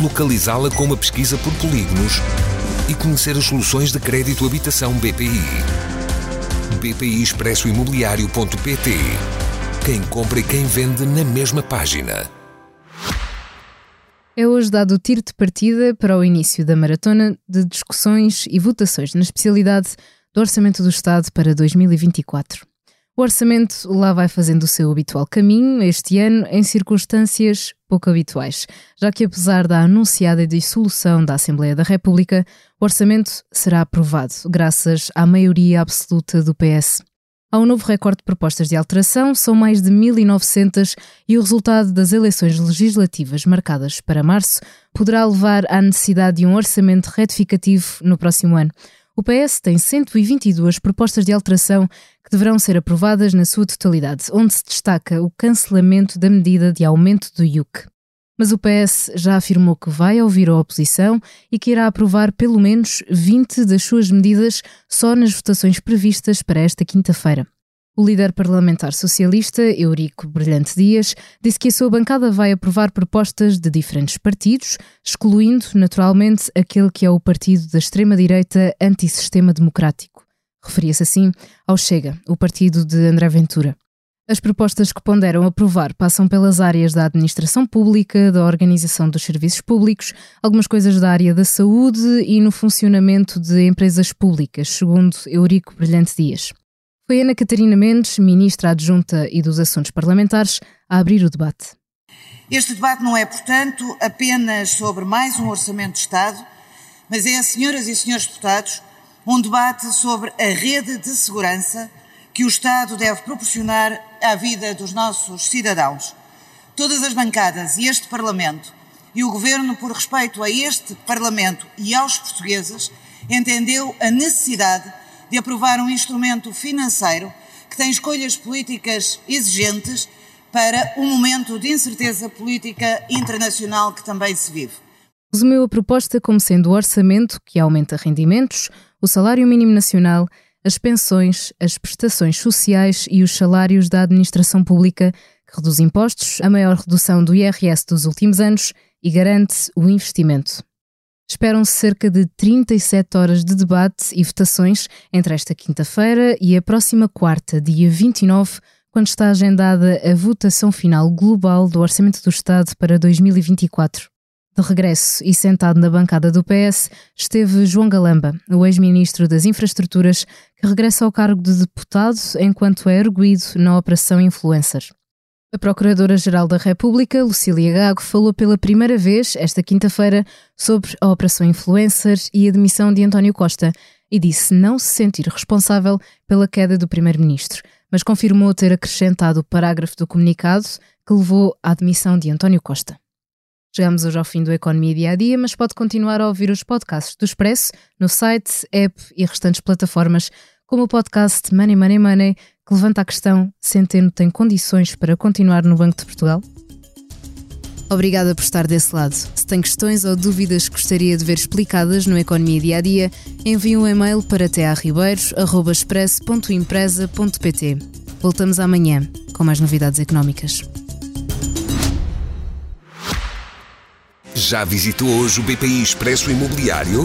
localizá-la com uma pesquisa por polígonos e conhecer as soluções de crédito habitação BPI. BPI Expresso Imobiliário.pt Quem compra e quem vende na mesma página. É hoje dado o tiro de partida para o início da maratona de discussões e votações na especialidade do Orçamento do Estado para 2024. O orçamento lá vai fazendo o seu habitual caminho este ano em circunstâncias pouco habituais, já que apesar da anunciada dissolução da Assembleia da República, o orçamento será aprovado graças à maioria absoluta do PS. Há um novo recorde de propostas de alteração, são mais de 1.900 e o resultado das eleições legislativas marcadas para março poderá levar à necessidade de um orçamento retificativo no próximo ano. O PS tem 122 propostas de alteração que deverão ser aprovadas na sua totalidade, onde se destaca o cancelamento da medida de aumento do IUC. Mas o PS já afirmou que vai ouvir a oposição e que irá aprovar pelo menos 20 das suas medidas só nas votações previstas para esta quinta-feira. O líder parlamentar socialista, Eurico Brilhante Dias, disse que a sua bancada vai aprovar propostas de diferentes partidos, excluindo, naturalmente, aquele que é o partido da extrema-direita antissistema democrático. Referia-se assim ao Chega, o partido de André Ventura. As propostas que ponderam aprovar passam pelas áreas da administração pública, da organização dos serviços públicos, algumas coisas da área da saúde e no funcionamento de empresas públicas, segundo Eurico Brilhante Dias. Foi Ana Catarina Mendes, ministra adjunta e dos Assuntos Parlamentares, a abrir o debate. Este debate não é, portanto, apenas sobre mais um orçamento de Estado, mas é, senhoras e senhores deputados, um debate sobre a rede de segurança que o Estado deve proporcionar à vida dos nossos cidadãos. Todas as bancadas e este Parlamento e o Governo, por respeito a este Parlamento e aos portugueses, entendeu a necessidade de aprovar um instrumento financeiro que tem escolhas políticas exigentes para um momento de incerteza política internacional que também se vive. Resumiu a proposta como sendo o orçamento que aumenta rendimentos, o salário mínimo nacional, as pensões, as prestações sociais e os salários da administração pública, que reduz impostos, a maior redução do IRS dos últimos anos e garante o investimento. Esperam-se cerca de 37 horas de debate e votações entre esta quinta-feira e a próxima quarta, dia 29, quando está agendada a votação final global do Orçamento do Estado para 2024. De regresso e sentado na bancada do PS esteve João Galamba, o ex-ministro das Infraestruturas, que regressa ao cargo de deputado enquanto é erguido na Operação Influencer. A Procuradora-Geral da República, Lucília Gago, falou pela primeira vez, esta quinta-feira, sobre a Operação Influencer e a demissão de António Costa e disse não se sentir responsável pela queda do Primeiro-Ministro, mas confirmou ter acrescentado o parágrafo do comunicado que levou à demissão de António Costa. Chegamos hoje ao fim do Economia Dia a Dia, mas pode continuar a ouvir os podcasts do Expresso no site, app e restantes plataformas, como o podcast Money Money Money que levanta a questão: Centeno tem condições para continuar no Banco de Portugal? Obrigada por estar desse lado. Se tem questões ou dúvidas que gostaria de ver explicadas no Economia Dia a Dia, envie um e-mail para tearribeiros.express.empresa.pt. Voltamos amanhã com mais novidades económicas. Já visitou hoje o BPI Expresso Imobiliário?